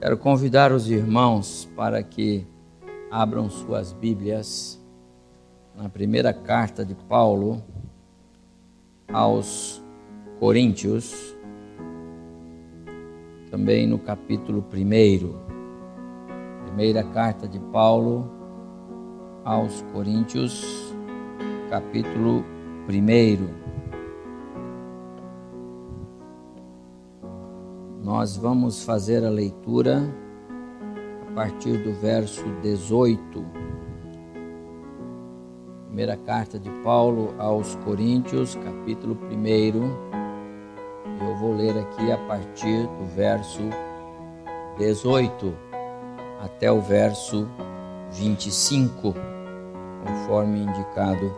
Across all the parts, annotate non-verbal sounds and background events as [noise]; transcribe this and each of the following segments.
Quero convidar os irmãos para que abram suas Bíblias na primeira carta de Paulo aos Coríntios, também no capítulo 1. Primeira carta de Paulo aos Coríntios, capítulo 1. Nós vamos fazer a leitura a partir do verso 18. Primeira carta de Paulo aos Coríntios, capítulo 1. Eu vou ler aqui a partir do verso 18 até o verso 25, conforme indicado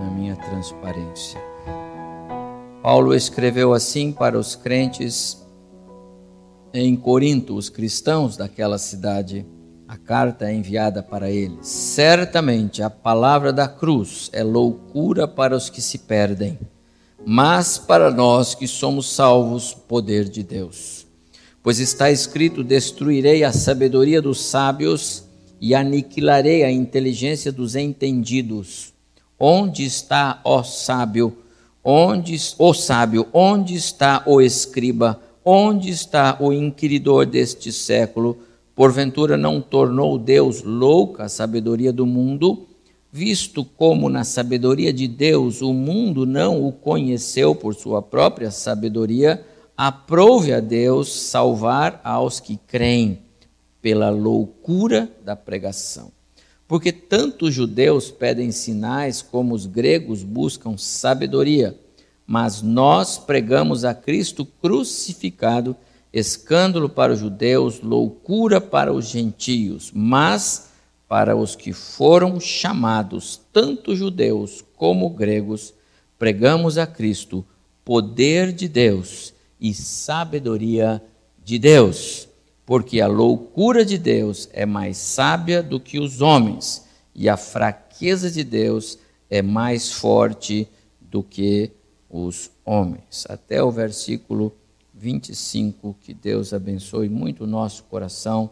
na minha transparência. Paulo escreveu assim para os crentes em Corinto, os cristãos daquela cidade. A carta é enviada para eles. Certamente a palavra da cruz é loucura para os que se perdem, mas para nós que somos salvos, poder de Deus. Pois está escrito: Destruirei a sabedoria dos sábios e aniquilarei a inteligência dos entendidos. Onde está, ó sábio, Onde o sábio, onde está o escriba? Onde está o inquiridor deste século? Porventura não tornou Deus louca a sabedoria do mundo, visto como na sabedoria de Deus o mundo não o conheceu por sua própria sabedoria, aprove a Deus salvar aos que creem pela loucura da pregação. Porque tanto os judeus pedem sinais como os gregos buscam sabedoria. Mas nós pregamos a Cristo crucificado, escândalo para os judeus, loucura para os gentios, mas para os que foram chamados, tanto judeus como gregos, pregamos a Cristo poder de Deus e sabedoria de Deus porque a loucura de Deus é mais sábia do que os homens, e a fraqueza de Deus é mais forte do que os homens. Até o versículo 25, que Deus abençoe muito o nosso coração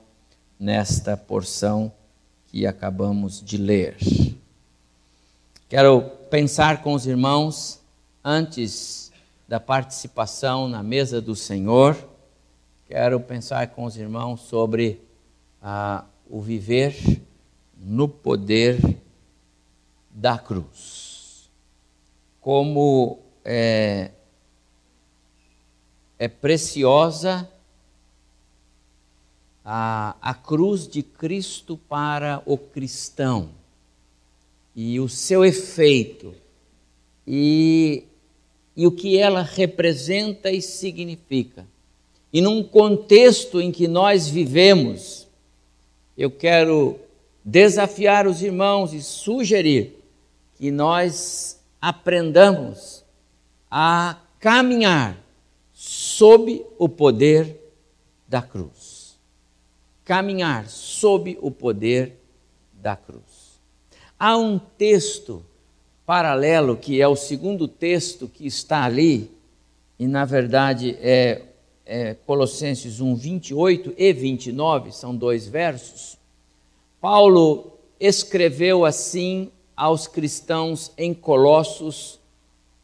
nesta porção que acabamos de ler. Quero pensar com os irmãos antes da participação na mesa do Senhor quero pensar com os irmãos sobre ah, o viver no poder da cruz. Como é, é preciosa a, a cruz de Cristo para o cristão e o seu efeito e, e o que ela representa e significa. E num contexto em que nós vivemos, eu quero desafiar os irmãos e sugerir que nós aprendamos a caminhar sob o poder da cruz. Caminhar sob o poder da cruz. Há um texto paralelo, que é o segundo texto que está ali, e na verdade é é, Colossenses 1, 28 e 29, são dois versos, Paulo escreveu assim aos cristãos em Colossos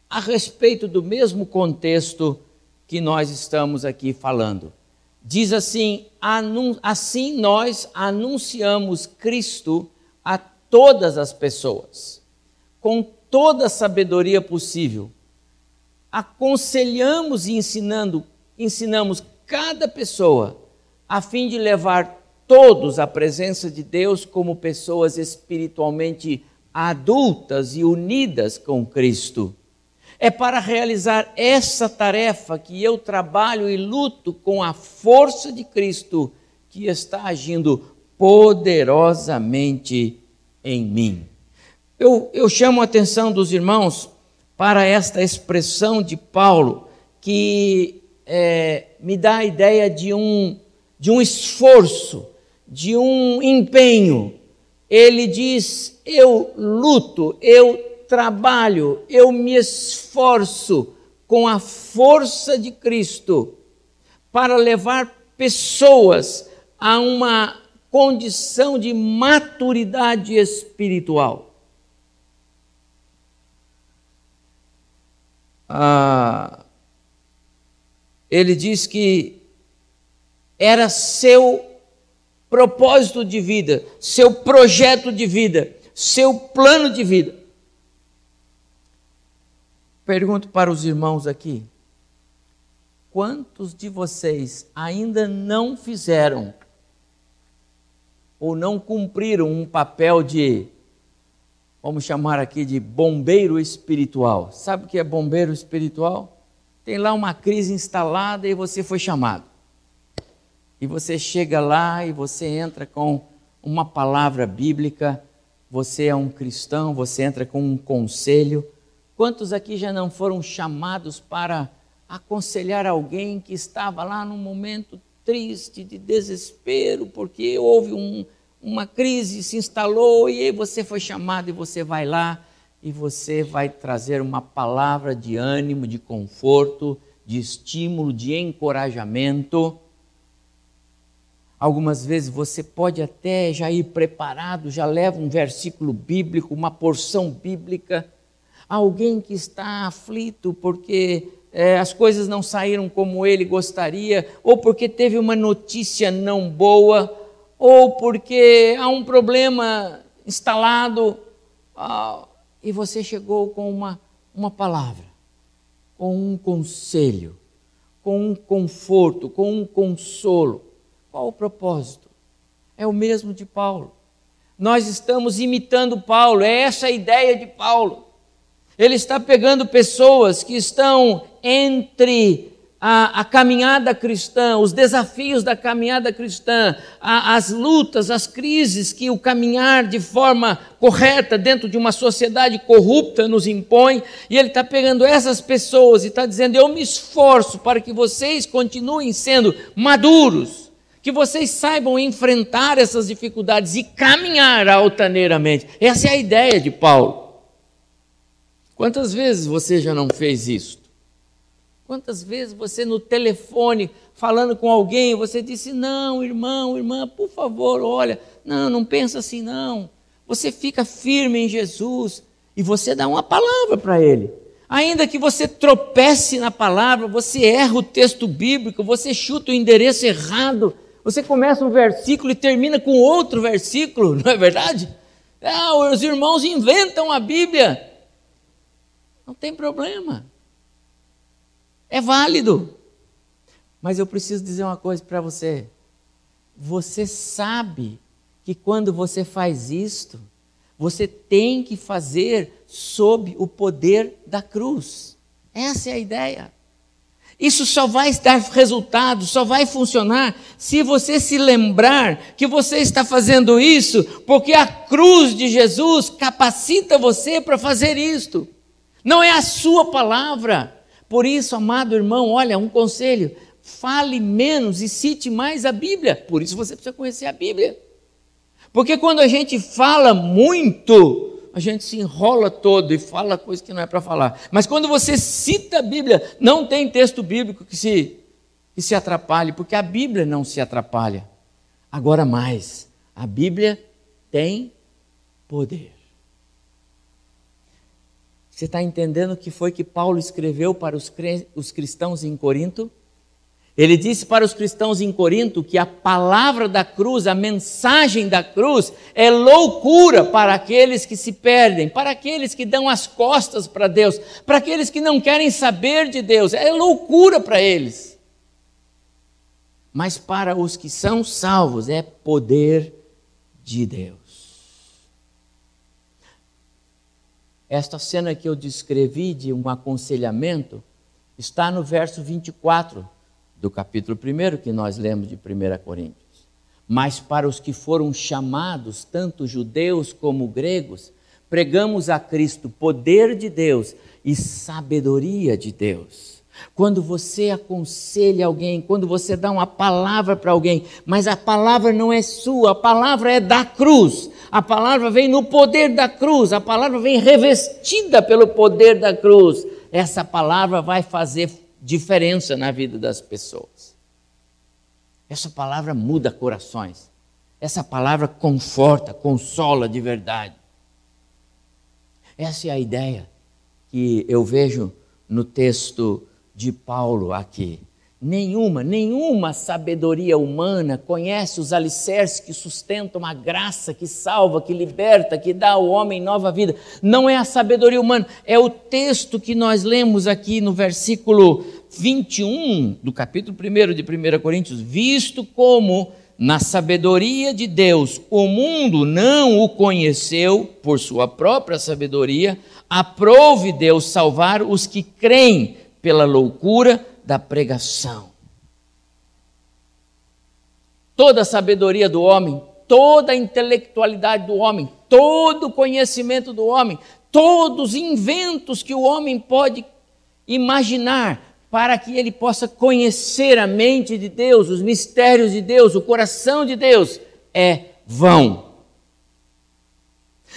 a respeito do mesmo contexto que nós estamos aqui falando. Diz assim: assim nós anunciamos Cristo a todas as pessoas, com toda a sabedoria possível. Aconselhamos e ensinando ensinamos cada pessoa a fim de levar todos à presença de Deus como pessoas espiritualmente adultas e unidas com Cristo. É para realizar essa tarefa que eu trabalho e luto com a força de Cristo que está agindo poderosamente em mim. Eu, eu chamo a atenção dos irmãos para esta expressão de Paulo, que é, me dá a ideia de um, de um esforço, de um empenho. Ele diz: Eu luto, eu trabalho, eu me esforço com a força de Cristo para levar pessoas a uma condição de maturidade espiritual. Ah, ele diz que era seu propósito de vida, seu projeto de vida, seu plano de vida. Pergunto para os irmãos aqui: quantos de vocês ainda não fizeram ou não cumpriram um papel de, vamos chamar aqui de bombeiro espiritual? Sabe o que é bombeiro espiritual? Tem lá uma crise instalada e você foi chamado. E você chega lá e você entra com uma palavra bíblica, você é um cristão, você entra com um conselho, Quantos aqui já não foram chamados para aconselhar alguém que estava lá num momento triste, de desespero, porque houve um, uma crise, se instalou, e aí você foi chamado e você vai lá e você vai trazer uma palavra de ânimo, de conforto, de estímulo, de encorajamento. Algumas vezes você pode até já ir preparado, já leva um versículo bíblico, uma porção bíblica alguém que está aflito porque é, as coisas não saíram como ele gostaria, ou porque teve uma notícia não boa, ou porque há um problema instalado, ah, e você chegou com uma, uma palavra, com um conselho, com um conforto, com um consolo. Qual o propósito? É o mesmo de Paulo. Nós estamos imitando Paulo, é essa a ideia de Paulo. Ele está pegando pessoas que estão entre a, a, caminhada cristã, os desafios da caminhada cristã, a, as lutas, as crises que o caminhar de forma correta dentro de uma sociedade corrupta nos impõe, e ele está pegando essas pessoas e está dizendo: Eu me esforço para que vocês continuem sendo maduros, que vocês saibam enfrentar essas dificuldades e caminhar altaneiramente. Essa é a ideia de Paulo. Quantas vezes você já não fez isso? Quantas vezes você no telefone, falando com alguém, você disse: Não, irmão, irmã, por favor, olha, não, não pensa assim, não. Você fica firme em Jesus e você dá uma palavra para ele. Ainda que você tropece na palavra, você erra o texto bíblico, você chuta o endereço errado, você começa um versículo e termina com outro versículo, [laughs] não é verdade? Ah, os irmãos inventam a Bíblia. Não tem problema. É válido. Mas eu preciso dizer uma coisa para você. Você sabe que quando você faz isto, você tem que fazer sob o poder da cruz. Essa é a ideia. Isso só vai dar resultado, só vai funcionar se você se lembrar que você está fazendo isso porque a cruz de Jesus capacita você para fazer isto. Não é a sua palavra. Por isso, amado irmão, olha, um conselho: fale menos e cite mais a Bíblia. Por isso você precisa conhecer a Bíblia. Porque quando a gente fala muito, a gente se enrola todo e fala coisa que não é para falar. Mas quando você cita a Bíblia, não tem texto bíblico que se, que se atrapalhe, porque a Bíblia não se atrapalha. Agora mais, a Bíblia tem poder. Você está entendendo o que foi que Paulo escreveu para os, os cristãos em Corinto? Ele disse para os cristãos em Corinto que a palavra da cruz, a mensagem da cruz, é loucura para aqueles que se perdem, para aqueles que dão as costas para Deus, para aqueles que não querem saber de Deus, é loucura para eles. Mas para os que são salvos, é poder de Deus. Esta cena que eu descrevi de um aconselhamento está no verso 24 do capítulo 1 que nós lemos de 1 Coríntios. Mas para os que foram chamados, tanto judeus como gregos, pregamos a Cristo poder de Deus e sabedoria de Deus. Quando você aconselha alguém, quando você dá uma palavra para alguém, mas a palavra não é sua, a palavra é da cruz, a palavra vem no poder da cruz, a palavra vem revestida pelo poder da cruz. Essa palavra vai fazer diferença na vida das pessoas. Essa palavra muda corações. Essa palavra conforta, consola de verdade. Essa é a ideia que eu vejo no texto de Paulo aqui. Nenhuma, nenhuma sabedoria humana conhece os alicerces que sustentam a graça, que salva, que liberta, que dá ao homem nova vida. Não é a sabedoria humana, é o texto que nós lemos aqui no versículo 21 do capítulo 1 de 1 Coríntios. Visto como na sabedoria de Deus o mundo não o conheceu por sua própria sabedoria, aprove Deus salvar os que creem pela loucura da pregação. Toda a sabedoria do homem, toda a intelectualidade do homem, todo o conhecimento do homem, todos os inventos que o homem pode imaginar para que ele possa conhecer a mente de Deus, os mistérios de Deus, o coração de Deus, é vão.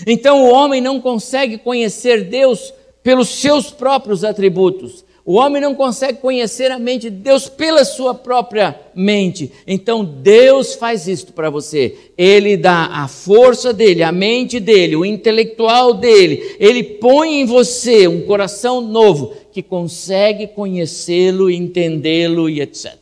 Então o homem não consegue conhecer Deus pelos seus próprios atributos. O homem não consegue conhecer a mente de Deus pela sua própria mente. Então Deus faz isto para você. Ele dá a força dele, a mente dele, o intelectual dele. Ele põe em você um coração novo que consegue conhecê-lo, entendê-lo e etc.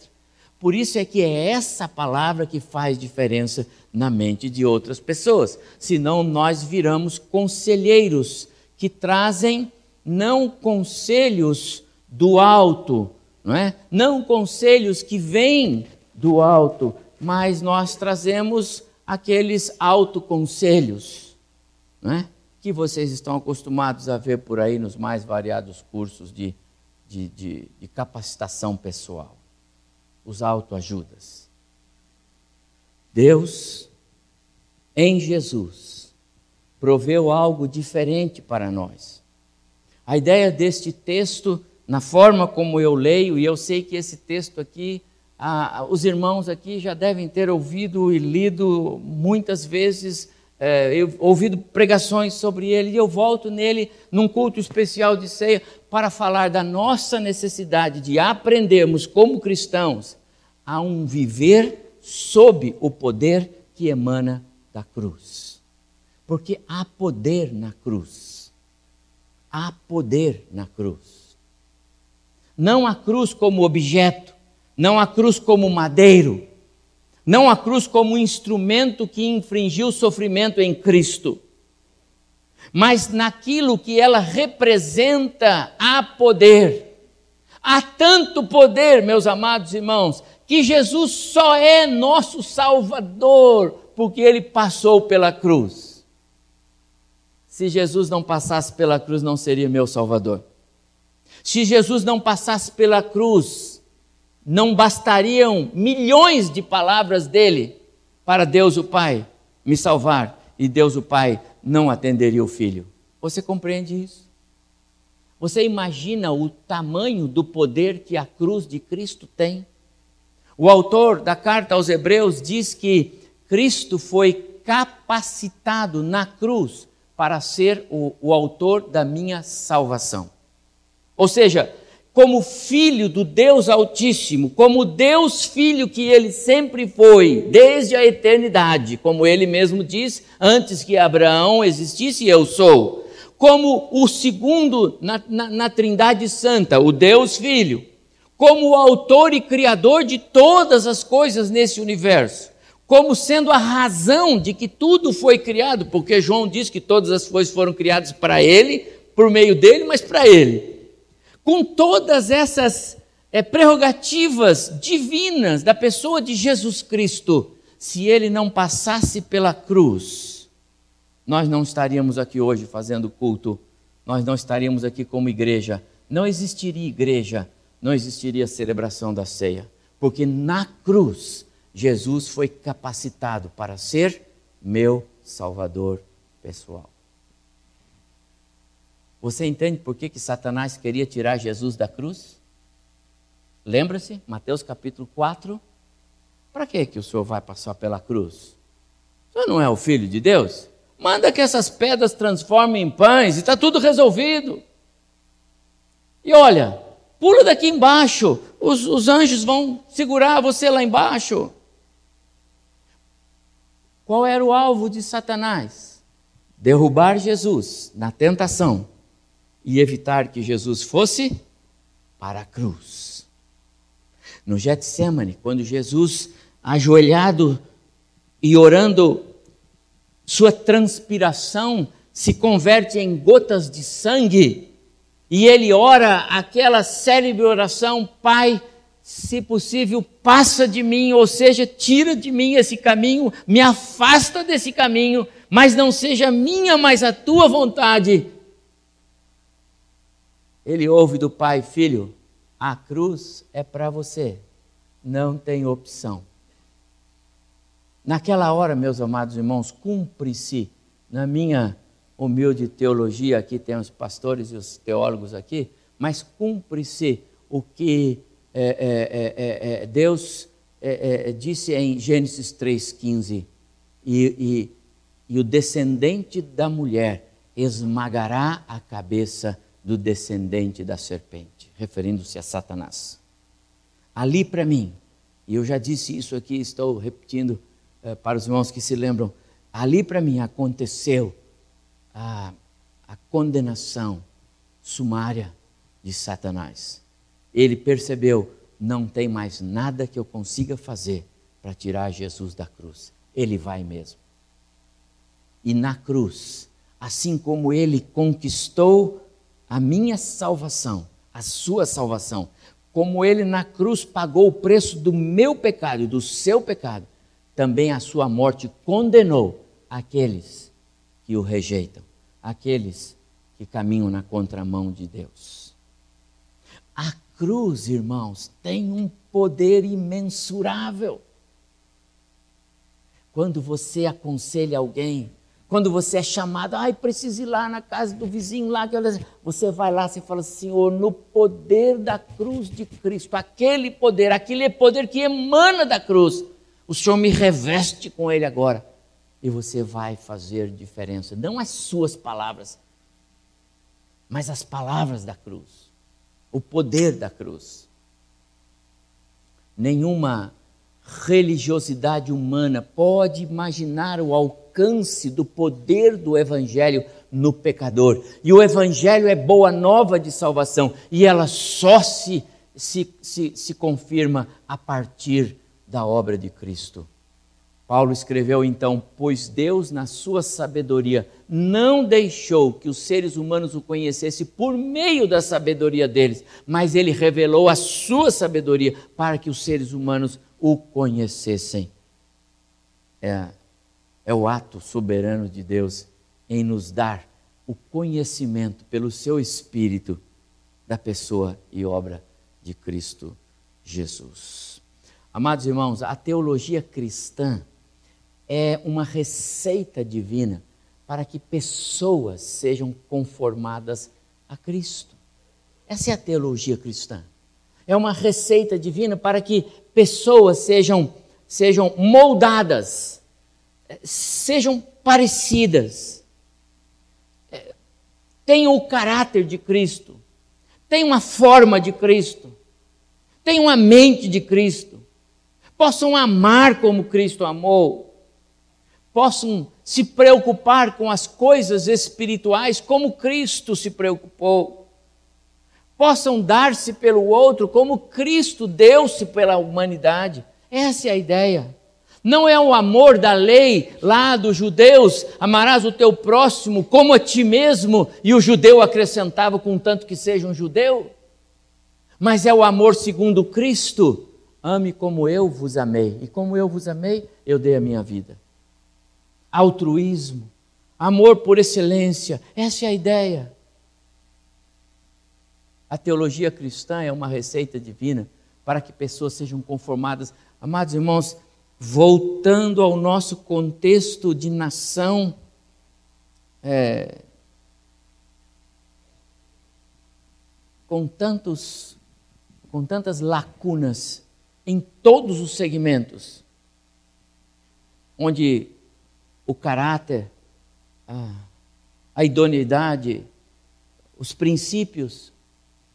Por isso é que é essa palavra que faz diferença na mente de outras pessoas. Senão nós viramos conselheiros que trazem não conselhos do alto, não é? Não conselhos que vêm do alto, mas nós trazemos aqueles autoconselhos, não é? Que vocês estão acostumados a ver por aí nos mais variados cursos de, de, de, de capacitação pessoal, os autoajudas. Deus, em Jesus, proveu algo diferente para nós. A ideia deste texto na forma como eu leio, e eu sei que esse texto aqui, ah, os irmãos aqui já devem ter ouvido e lido muitas vezes, é, eu, ouvido pregações sobre ele, e eu volto nele num culto especial de ceia para falar da nossa necessidade de aprendermos como cristãos a um viver sob o poder que emana da cruz. Porque há poder na cruz. Há poder na cruz. Não a cruz como objeto, não a cruz como madeiro, não a cruz como instrumento que infringiu sofrimento em Cristo, mas naquilo que ela representa há poder. Há tanto poder, meus amados irmãos, que Jesus só é nosso Salvador porque ele passou pela cruz. Se Jesus não passasse pela cruz, não seria meu Salvador. Se Jesus não passasse pela cruz, não bastariam milhões de palavras dele para Deus o Pai me salvar e Deus o Pai não atenderia o filho. Você compreende isso? Você imagina o tamanho do poder que a cruz de Cristo tem? O autor da carta aos Hebreus diz que Cristo foi capacitado na cruz para ser o, o autor da minha salvação. Ou seja, como filho do Deus Altíssimo, como Deus Filho que ele sempre foi, desde a eternidade, como ele mesmo diz, antes que Abraão existisse, eu sou. Como o segundo na, na, na Trindade Santa, o Deus Filho, como o autor e criador de todas as coisas nesse universo, como sendo a razão de que tudo foi criado, porque João diz que todas as coisas foram criadas para ele, por meio dele, mas para ele com todas essas é, prerrogativas divinas da pessoa de Jesus Cristo, se ele não passasse pela cruz, nós não estaríamos aqui hoje fazendo culto, nós não estaríamos aqui como igreja, não existiria igreja, não existiria celebração da ceia, porque na cruz Jesus foi capacitado para ser meu Salvador pessoal. Você entende por que, que Satanás queria tirar Jesus da cruz? Lembra-se, Mateus capítulo 4. Para que, que o Senhor vai passar pela cruz? O Senhor não é o Filho de Deus? Manda que essas pedras transformem em pães e está tudo resolvido. E olha, pula daqui embaixo, os, os anjos vão segurar você lá embaixo. Qual era o alvo de Satanás? Derrubar Jesus na tentação e evitar que Jesus fosse para a cruz. No Getsemane, quando Jesus, ajoelhado e orando, sua transpiração se converte em gotas de sangue, e ele ora aquela célebre oração: Pai, se possível, passa de mim, ou seja, tira de mim esse caminho, me afasta desse caminho, mas não seja minha, mas a tua vontade. Ele ouve do pai, filho, a cruz é para você, não tem opção. Naquela hora, meus amados irmãos, cumpre-se, na minha humilde teologia, aqui tem os pastores e os teólogos aqui, mas cumpre-se o que é é, é, é, Deus é, disse em Gênesis 3,15: e, e, e o descendente da mulher esmagará a cabeça do descendente da serpente, referindo-se a Satanás. Ali para mim, e eu já disse isso aqui, estou repetindo para os irmãos que se lembram, ali para mim aconteceu a, a condenação sumária de Satanás ele percebeu: não tem mais nada que eu consiga fazer para tirar Jesus da cruz. Ele vai mesmo. E na cruz, assim como ele conquistou a minha salvação, a sua salvação, como ele na cruz pagou o preço do meu pecado e do seu pecado, também a sua morte condenou aqueles que o rejeitam, aqueles que caminham na contramão de Deus. A cruz, irmãos, tem um poder imensurável. Quando você aconselha alguém, quando você é chamado, ai, preciso ir lá na casa do vizinho lá, você vai lá, você fala, Senhor, no poder da cruz de Cristo, aquele poder, aquele poder que emana da cruz, o Senhor me reveste com ele agora. E você vai fazer diferença. Não as suas palavras, mas as palavras da cruz o poder da cruz. Nenhuma religiosidade humana pode imaginar o alcance do poder do Evangelho no pecador. E o Evangelho é boa nova de salvação, e ela só se, se, se, se confirma a partir da obra de Cristo. Paulo escreveu então: Pois Deus, na sua sabedoria, não deixou que os seres humanos o conhecessem por meio da sabedoria deles, mas ele revelou a sua sabedoria para que os seres humanos o conhecessem. É, é o ato soberano de Deus em nos dar o conhecimento pelo seu Espírito da pessoa e obra de Cristo Jesus. Amados irmãos, a teologia cristã é uma receita divina para que pessoas sejam conformadas a Cristo. Essa é a teologia cristã. É uma receita divina para que pessoas sejam, sejam moldadas, sejam parecidas, tenham o caráter de Cristo, tenham uma forma de Cristo, tenham a mente de Cristo, possam amar como Cristo amou, possam se preocupar com as coisas espirituais como Cristo se preocupou, possam dar-se pelo outro como Cristo deu-se pela humanidade. Essa é a ideia. Não é o amor da lei lá dos judeus, amarás o teu próximo como a ti mesmo, e o judeu acrescentava, contanto que seja um judeu. Mas é o amor segundo Cristo. Ame como eu vos amei, e como eu vos amei, eu dei a minha vida altruísmo, amor por excelência. Essa é a ideia. A teologia cristã é uma receita divina para que pessoas sejam conformadas. Amados irmãos, voltando ao nosso contexto de nação, é, com, tantos, com tantas lacunas em todos os segmentos, onde o caráter, a, a idoneidade, os princípios,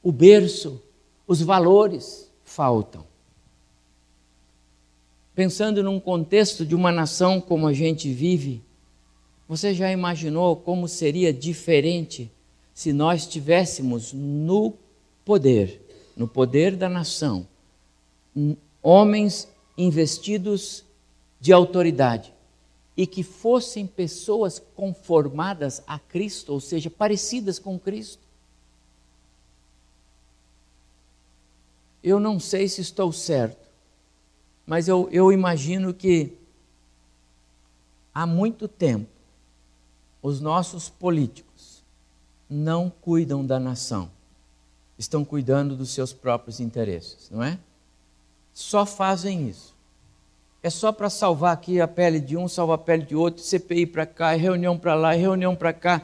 o berço, os valores faltam. Pensando num contexto de uma nação como a gente vive, você já imaginou como seria diferente se nós tivéssemos no poder, no poder da nação, homens investidos de autoridade e que fossem pessoas conformadas a Cristo, ou seja, parecidas com Cristo? Eu não sei se estou certo, mas eu, eu imagino que há muito tempo os nossos políticos não cuidam da nação, estão cuidando dos seus próprios interesses, não é? Só fazem isso. É só para salvar aqui a pele de um, salvar a pele de outro, CPI para cá, reunião para lá, reunião para cá.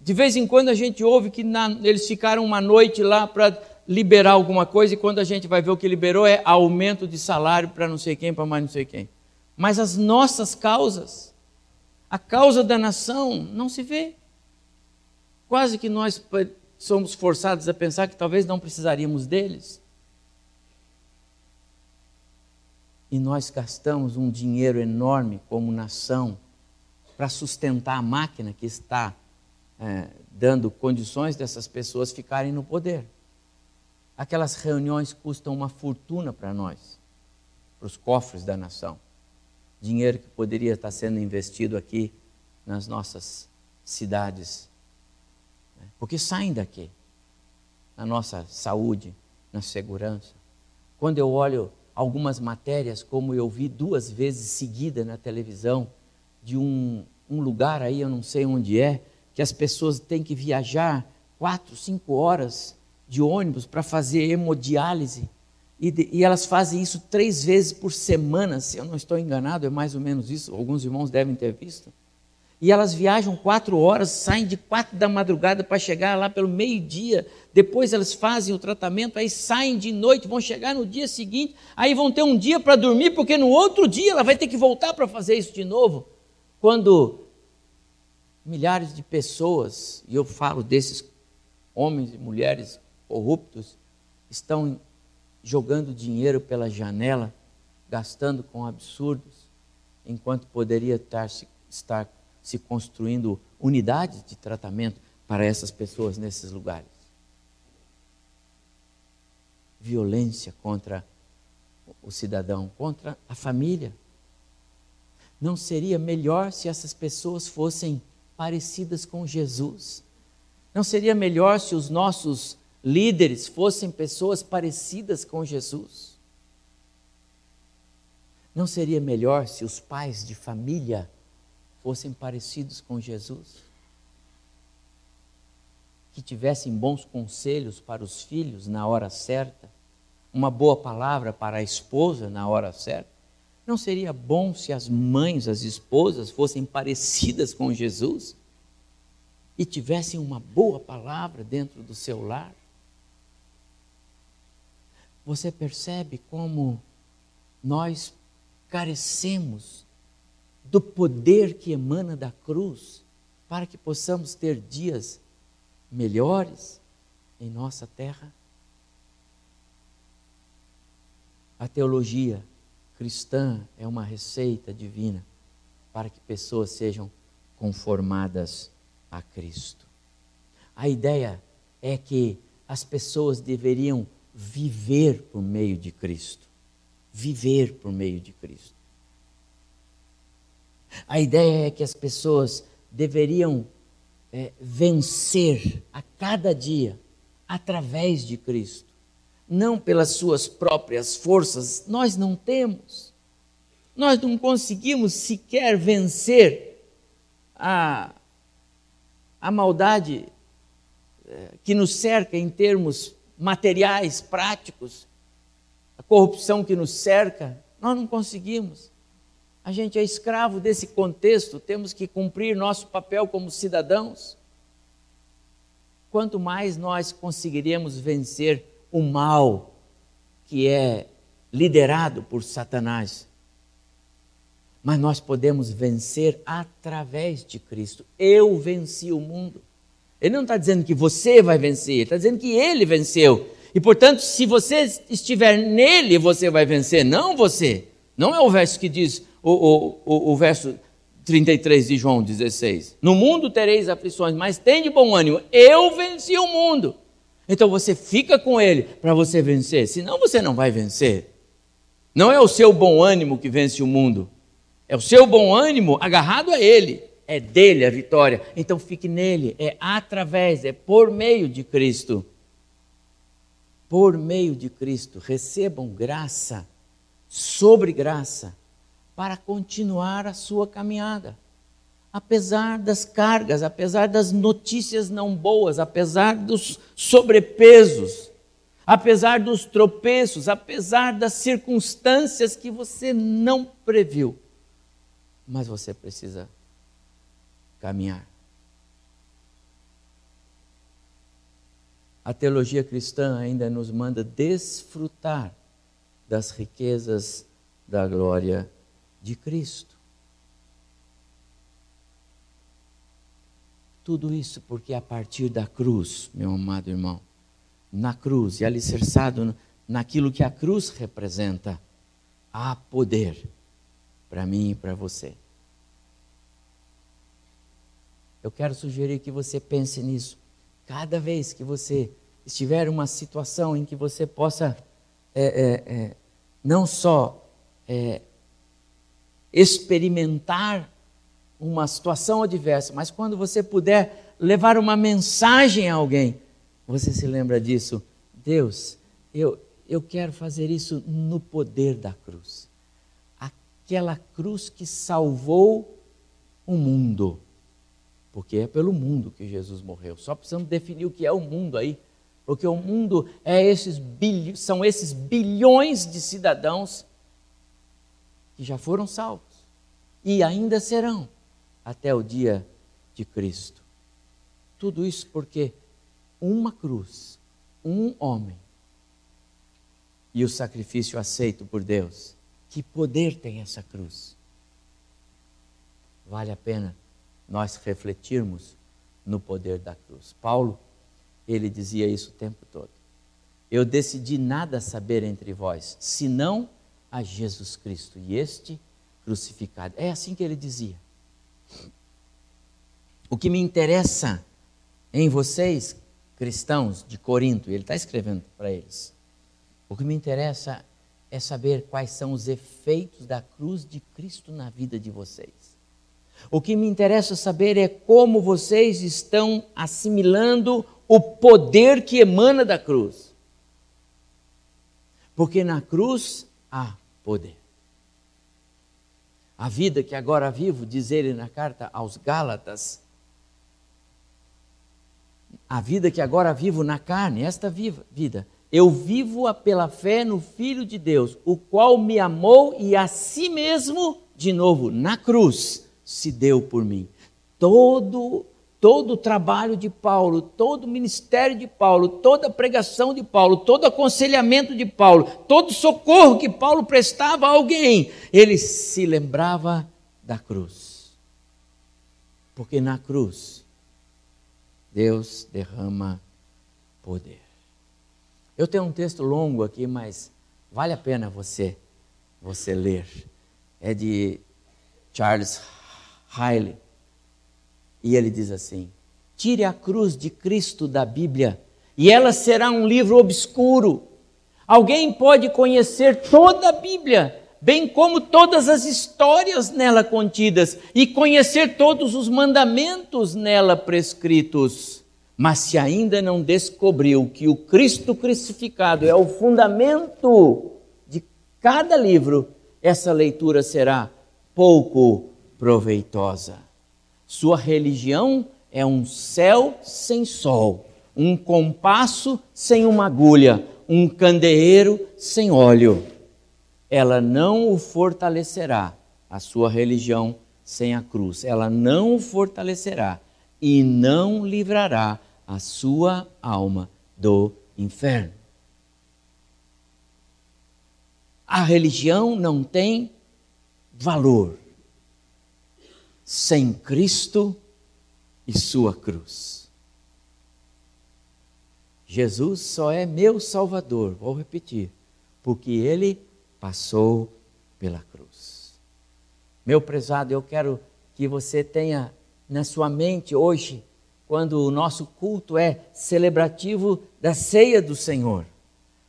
De vez em quando a gente ouve que na, eles ficaram uma noite lá para liberar alguma coisa e quando a gente vai ver o que liberou é aumento de salário para não sei quem, para mais não sei quem. Mas as nossas causas, a causa da nação, não se vê. Quase que nós somos forçados a pensar que talvez não precisaríamos deles. E nós gastamos um dinheiro enorme como nação para sustentar a máquina que está é, dando condições dessas pessoas ficarem no poder. Aquelas reuniões custam uma fortuna para nós, para os cofres da nação. Dinheiro que poderia estar sendo investido aqui nas nossas cidades. Né? Porque saem daqui, na nossa saúde, na segurança. Quando eu olho algumas matérias, como eu vi duas vezes seguida na televisão, de um, um lugar aí, eu não sei onde é, que as pessoas têm que viajar quatro, cinco horas de ônibus para fazer hemodiálise. E, de, e, elas fazem isso três vezes por semana, se eu não estou enganado, é mais ou menos isso, alguns irmãos devem ter visto. E elas viajam quatro horas, saem de quatro da madrugada para chegar lá pelo meio-dia. Depois elas fazem o tratamento, aí saem de noite, vão chegar no dia seguinte, aí vão ter um dia para dormir, porque no outro dia ela vai ter que voltar para fazer isso de novo. Quando milhares de pessoas, e eu falo desses homens e mulheres corruptos estão jogando dinheiro pela janela, gastando com absurdos, enquanto poderia estar se, estar se construindo unidades de tratamento para essas pessoas nesses lugares. Violência contra o cidadão, contra a família. Não seria melhor se essas pessoas fossem parecidas com Jesus? Não seria melhor se os nossos líderes fossem pessoas parecidas com Jesus? Não seria melhor se os pais de família fossem parecidos com Jesus? Que tivessem bons conselhos para os filhos na hora certa, uma boa palavra para a esposa na hora certa? Não seria bom se as mães, as esposas fossem parecidas com Jesus e tivessem uma boa palavra dentro do seu lar? Você percebe como nós carecemos do poder que emana da cruz para que possamos ter dias melhores em nossa terra? A teologia cristã é uma receita divina para que pessoas sejam conformadas a Cristo. A ideia é que as pessoas deveriam viver por meio de Cristo. Viver por meio de Cristo. A ideia é que as pessoas deveriam é, vencer a cada dia através de Cristo, não pelas suas próprias forças. Nós não temos. Nós não conseguimos sequer vencer a, a maldade é, que nos cerca em termos materiais, práticos, a corrupção que nos cerca, nós não conseguimos. A gente é escravo desse contexto, temos que cumprir nosso papel como cidadãos. Quanto mais nós conseguiremos vencer o mal que é liderado por Satanás, mas nós podemos vencer através de Cristo. Eu venci o mundo. Ele não está dizendo que você vai vencer, ele está dizendo que ele venceu. E portanto, se você estiver nele, você vai vencer, não você. Não é o verso que diz, o, o, o, o verso 33 de João 16. No mundo tereis aflições, mas tem de bom ânimo. Eu venci o mundo. Então você fica com ele para você vencer, senão você não vai vencer. Não é o seu bom ânimo que vence o mundo, é o seu bom ânimo agarrado a ele. É dele a vitória. Então fique nele, é através, é por meio de Cristo. Por meio de Cristo, recebam graça sobre graça para continuar a sua caminhada. Apesar das cargas, apesar das notícias não boas, apesar dos sobrepesos, apesar dos tropeços, apesar das circunstâncias que você não previu. Mas você precisa caminhar. A teologia cristã ainda nos manda desfrutar das riquezas da glória de Cristo. Tudo isso porque a partir da cruz, meu amado irmão, na cruz e alicerçado naquilo que a cruz representa, há poder para mim e para você. Eu quero sugerir que você pense nisso. Cada vez que você estiver em uma situação em que você possa é, é, é, não só é, experimentar uma situação adversa, mas quando você puder levar uma mensagem a alguém, você se lembra disso. Deus, eu, eu quero fazer isso no poder da cruz. Aquela cruz que salvou o mundo. Porque é pelo mundo que Jesus morreu. Só precisamos definir o que é o mundo aí. Porque o mundo é esses são esses bilhões de cidadãos que já foram salvos e ainda serão até o dia de Cristo. Tudo isso porque uma cruz, um homem e o sacrifício aceito por Deus. Que poder tem essa cruz? Vale a pena nós refletirmos no poder da cruz. Paulo, ele dizia isso o tempo todo. Eu decidi nada saber entre vós, senão a Jesus Cristo e este crucificado. É assim que ele dizia. O que me interessa em vocês, cristãos de Corinto, ele está escrevendo para eles. O que me interessa é saber quais são os efeitos da cruz de Cristo na vida de vocês. O que me interessa saber é como vocês estão assimilando o poder que emana da cruz. Porque na cruz há poder. A vida que agora vivo, diz ele na carta aos Gálatas, a vida que agora vivo na carne, esta viva, vida, eu vivo-a pela fé no Filho de Deus, o qual me amou e a si mesmo, de novo, na cruz, se deu por mim. Todo todo o trabalho de Paulo, todo o ministério de Paulo, toda a pregação de Paulo, todo o aconselhamento de Paulo, todo o socorro que Paulo prestava a alguém, ele se lembrava da cruz. Porque na cruz Deus derrama poder. Eu tenho um texto longo aqui, mas vale a pena você você ler. É de Charles Riley. E ele diz assim: tire a cruz de Cristo da Bíblia, e ela será um livro obscuro. Alguém pode conhecer toda a Bíblia, bem como todas as histórias nela contidas, e conhecer todos os mandamentos nela prescritos. Mas se ainda não descobriu que o Cristo crucificado é o fundamento de cada livro, essa leitura será pouco proveitosa. Sua religião é um céu sem sol, um compasso sem uma agulha, um candeeiro sem óleo. Ela não o fortalecerá, a sua religião sem a cruz. Ela não o fortalecerá e não livrará a sua alma do inferno. A religião não tem valor sem Cristo e sua cruz. Jesus só é meu Salvador, vou repetir, porque ele passou pela cruz. Meu prezado, eu quero que você tenha na sua mente hoje, quando o nosso culto é celebrativo da ceia do Senhor,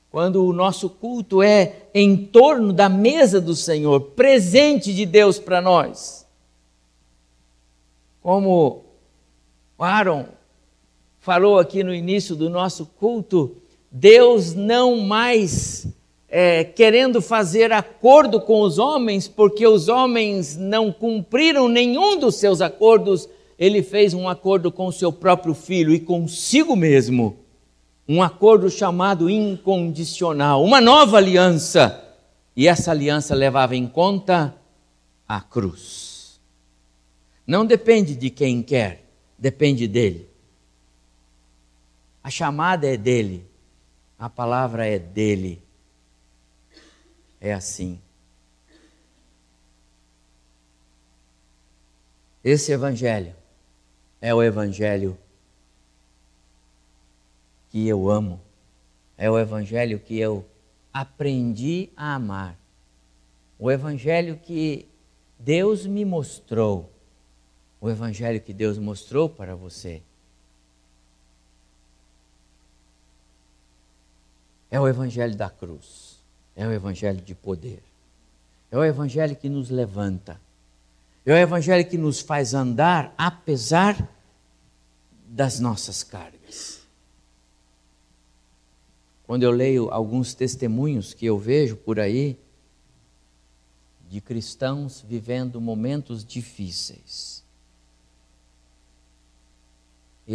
quando o nosso culto é em torno da mesa do Senhor, presente de Deus para nós. Como Aaron falou aqui no início do nosso culto, Deus não mais é, querendo fazer acordo com os homens, porque os homens não cumpriram nenhum dos seus acordos, ele fez um acordo com o seu próprio filho e consigo mesmo. Um acordo chamado incondicional, uma nova aliança. E essa aliança levava em conta a cruz. Não depende de quem quer, depende dele. A chamada é dele, a palavra é dele é assim. Esse evangelho é o evangelho que eu amo, é o evangelho que eu aprendi a amar, o evangelho que Deus me mostrou, o evangelho que Deus mostrou para você. É o evangelho da cruz. É o evangelho de poder. É o evangelho que nos levanta. É o evangelho que nos faz andar apesar das nossas cargas. Quando eu leio alguns testemunhos que eu vejo por aí de cristãos vivendo momentos difíceis,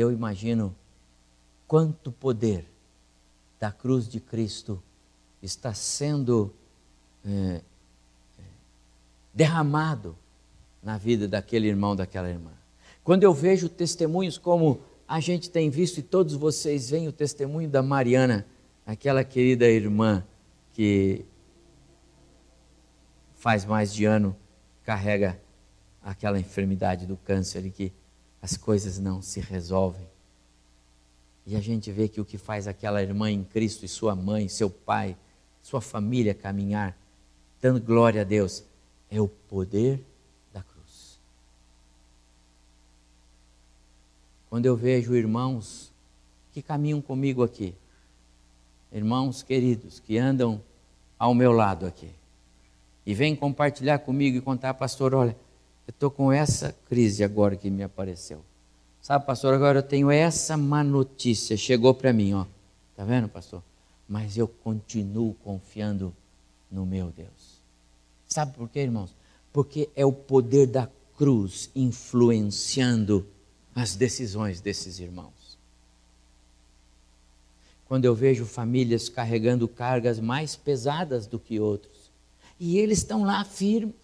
eu imagino quanto poder da cruz de Cristo está sendo é, derramado na vida daquele irmão, daquela irmã. Quando eu vejo testemunhos como a gente tem visto, e todos vocês veem o testemunho da Mariana, aquela querida irmã que faz mais de ano carrega aquela enfermidade do câncer e que as coisas não se resolvem. E a gente vê que o que faz aquela irmã em Cristo e sua mãe, seu pai, sua família caminhar, dando glória a Deus, é o poder da cruz. Quando eu vejo irmãos que caminham comigo aqui, irmãos queridos que andam ao meu lado aqui, e vêm compartilhar comigo e contar, pastor, olha, eu estou com essa crise agora que me apareceu. Sabe, pastor, agora eu tenho essa má notícia, chegou para mim, ó. Tá vendo, pastor? mas eu continuo confiando no meu Deus. Sabe por quê, irmãos? Porque é o poder da cruz influenciando as decisões desses irmãos. Quando eu vejo famílias carregando cargas mais pesadas do que outros, e eles estão lá firmes,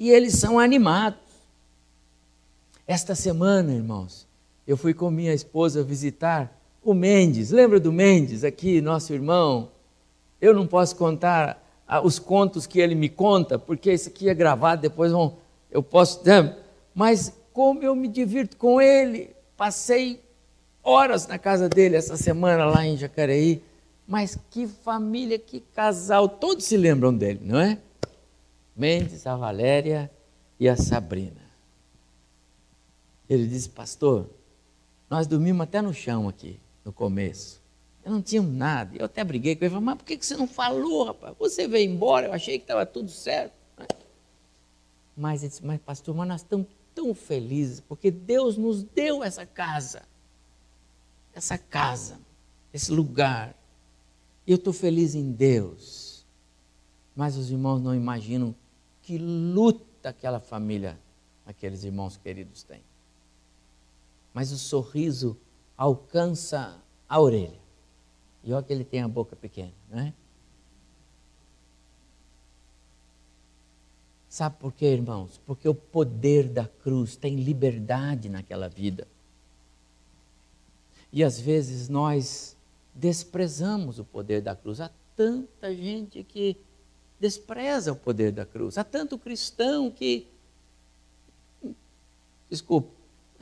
e eles são animados. Esta semana, irmãos, eu fui com minha esposa visitar o Mendes, lembra do Mendes aqui, nosso irmão? Eu não posso contar ah, os contos que ele me conta, porque isso aqui é gravado, depois vão, eu posso. Né? Mas como eu me divirto com ele, passei horas na casa dele essa semana lá em Jacareí. Mas que família, que casal, todos se lembram dele, não é? Mendes, a Valéria e a Sabrina. Ele disse, pastor, nós dormimos até no chão aqui no começo. Eu não tinha nada. Eu até briguei com ele. Falei, mas por que você não falou, rapaz? Você veio embora, eu achei que estava tudo certo. Mas ele disse, mas pastor, mas nós estamos tão felizes, porque Deus nos deu essa casa. Essa casa, esse lugar. E eu estou feliz em Deus. Mas os irmãos não imaginam que luta aquela família, aqueles irmãos queridos têm. Mas o sorriso alcança a orelha. E olha que ele tem a boca pequena, não é? Sabe por quê, irmãos? Porque o poder da cruz tem liberdade naquela vida. E às vezes nós desprezamos o poder da cruz. Há tanta gente que despreza o poder da cruz. Há tanto cristão que, desculpe,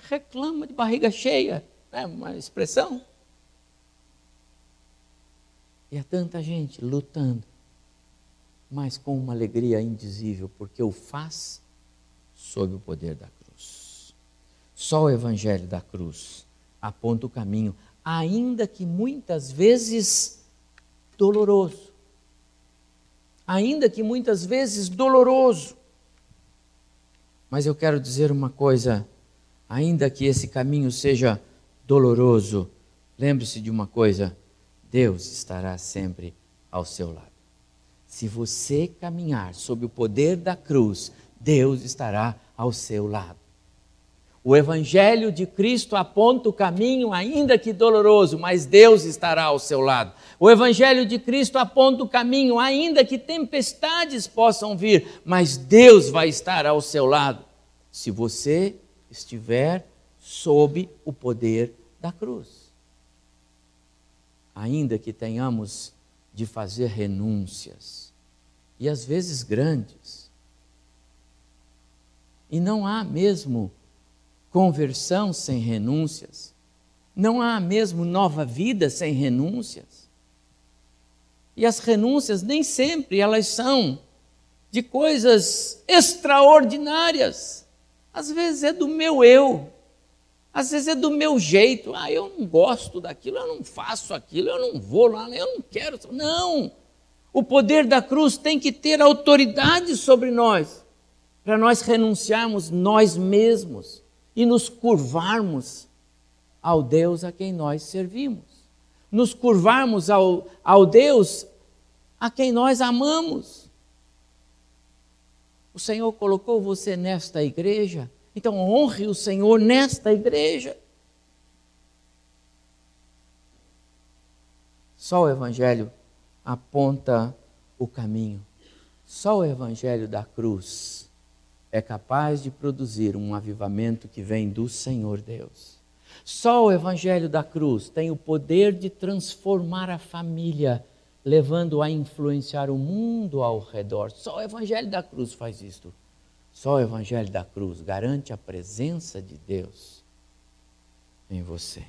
reclama de barriga cheia é uma expressão. E há tanta gente lutando mas com uma alegria indizível, porque o faz sob o poder da cruz. Só o Evangelho da cruz aponta o caminho, ainda que muitas vezes doloroso. Ainda que muitas vezes doloroso. Mas eu quero dizer uma coisa: ainda que esse caminho seja doloroso, lembre-se de uma coisa: Deus estará sempre ao seu lado. Se você caminhar sob o poder da cruz, Deus estará ao seu lado. O Evangelho de Cristo aponta o caminho, ainda que doloroso, mas Deus estará ao seu lado. O Evangelho de Cristo aponta o caminho, ainda que tempestades possam vir, mas Deus vai estar ao seu lado, se você estiver sob o poder da cruz. Ainda que tenhamos de fazer renúncias, e às vezes grandes, e não há mesmo conversão sem renúncias. Não há mesmo nova vida sem renúncias. E as renúncias nem sempre elas são de coisas extraordinárias. Às vezes é do meu eu. Às vezes é do meu jeito. Ah, eu não gosto daquilo, eu não faço aquilo, eu não vou lá, eu não quero. Não! O poder da cruz tem que ter autoridade sobre nós, para nós renunciarmos nós mesmos e nos curvarmos ao Deus a quem nós servimos, nos curvarmos ao, ao Deus a quem nós amamos. O Senhor colocou você nesta igreja, então honre o Senhor nesta igreja. Só o Evangelho aponta o caminho. Só o Evangelho da cruz é capaz de produzir um avivamento que vem do Senhor Deus. Só o Evangelho da cruz tem o poder de transformar a família, levando a influenciar o mundo ao redor. Só o Evangelho da cruz faz isto. Só o Evangelho da cruz garante a presença de Deus em você.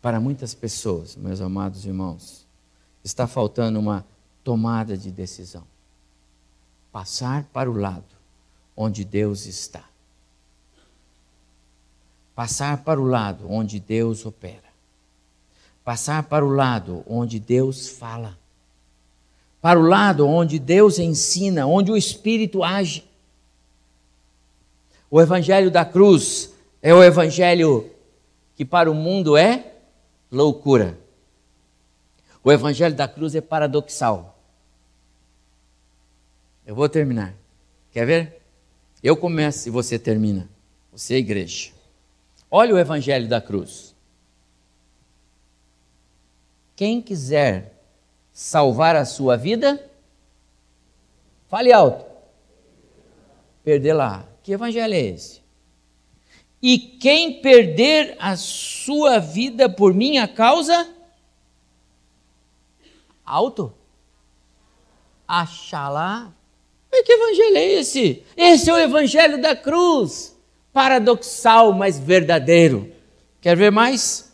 Para muitas pessoas, meus amados irmãos, está faltando uma tomada de decisão passar para o lado onde Deus está. Passar para o lado onde Deus opera. Passar para o lado onde Deus fala. Para o lado onde Deus ensina, onde o Espírito age. O Evangelho da cruz é o Evangelho que para o mundo é loucura. O Evangelho da cruz é paradoxal. Eu vou terminar. Quer ver? Eu começo e você termina. Você é igreja. Olha o Evangelho da cruz. Quem quiser salvar a sua vida, fale alto. Perder lá. Que evangelho é esse? E quem perder a sua vida por minha causa, alto, achará que evangelho é esse? Esse é o evangelho da cruz. Paradoxal, mas verdadeiro. Quer ver mais?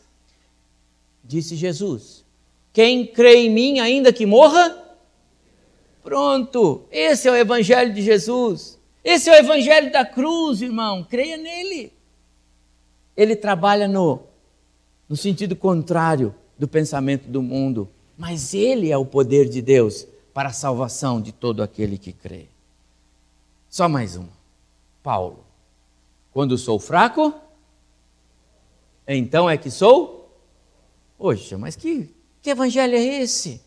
Disse Jesus: Quem crê em mim, ainda que morra, pronto. Esse é o evangelho de Jesus. Esse é o evangelho da cruz, irmão. Creia nele. Ele trabalha no, no sentido contrário do pensamento do mundo, mas ele é o poder de Deus para a salvação de todo aquele que crê. Só mais uma. Paulo. Quando sou fraco, então é que sou. Poxa, mas que, que evangelho é esse?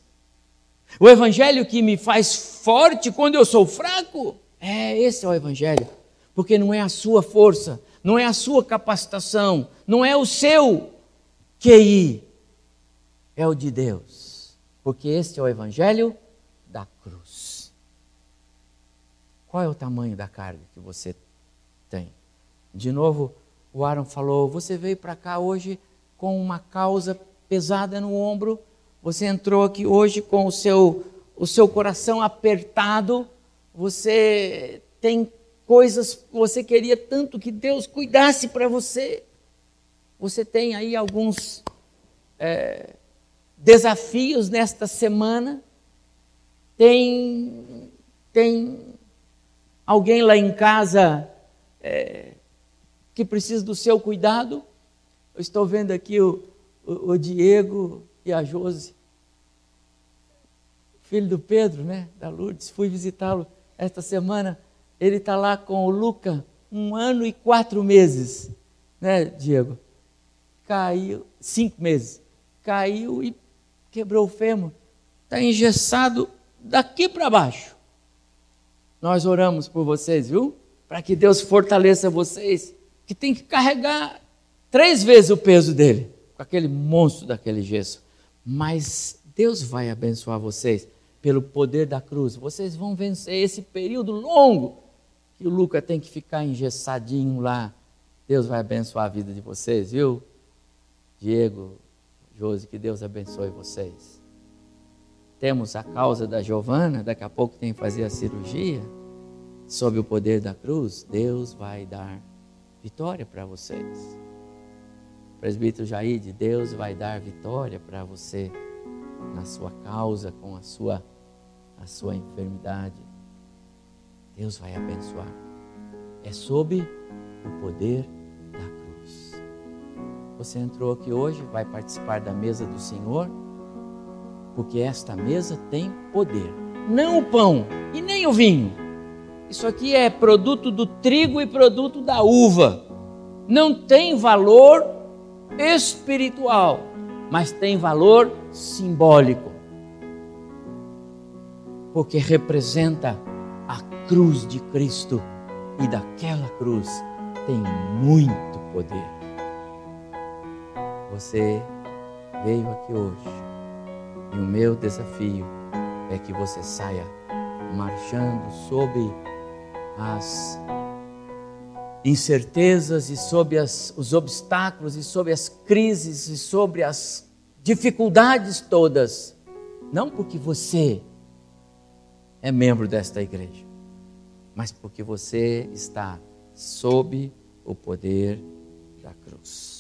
O evangelho que me faz forte quando eu sou fraco? É, esse é o evangelho. Porque não é a sua força, não é a sua capacitação, não é o seu QI, é o de Deus. Porque este é o evangelho da cruz. Qual é o tamanho da carga que você tem? De novo, o Aaron falou: você veio para cá hoje com uma causa pesada no ombro, você entrou aqui hoje com o seu, o seu coração apertado, você tem coisas que você queria tanto que Deus cuidasse para você. Você tem aí alguns é, desafios nesta semana Tem, tem alguém lá em casa é, que precisa do seu cuidado? Eu estou vendo aqui o, o, o Diego e a Josi, filho do Pedro, né, da Lourdes. Fui visitá-lo esta semana. Ele está lá com o Luca, um ano e quatro meses, né, Diego? Caiu, cinco meses. Caiu e quebrou o fêmur. Está engessado daqui para baixo. Nós oramos por vocês, viu? Para que Deus fortaleça vocês, que tem que carregar três vezes o peso dele, com aquele monstro daquele gesso. Mas Deus vai abençoar vocês pelo poder da cruz. Vocês vão vencer esse período longo que o Luca tem que ficar engessadinho lá. Deus vai abençoar a vida de vocês, viu? Diego, Josi, que Deus abençoe vocês. Temos a causa da Giovana, daqui a pouco tem que fazer a cirurgia. Sob o poder da cruz, Deus vai dar vitória para vocês. Presbítero Jair, Deus vai dar vitória para você na sua causa, com a sua, a sua enfermidade. Deus vai abençoar. É sob o poder da cruz. Você entrou aqui hoje, vai participar da mesa do Senhor, porque esta mesa tem poder. Não o pão e nem o vinho. Isso aqui é produto do trigo e produto da uva. Não tem valor espiritual, mas tem valor simbólico. Porque representa a cruz de Cristo e daquela cruz tem muito poder. Você veio aqui hoje e o meu desafio é que você saia marchando sob as incertezas e sobre as, os obstáculos e sobre as crises e sobre as dificuldades todas, não porque você é membro desta igreja, mas porque você está sob o poder da cruz.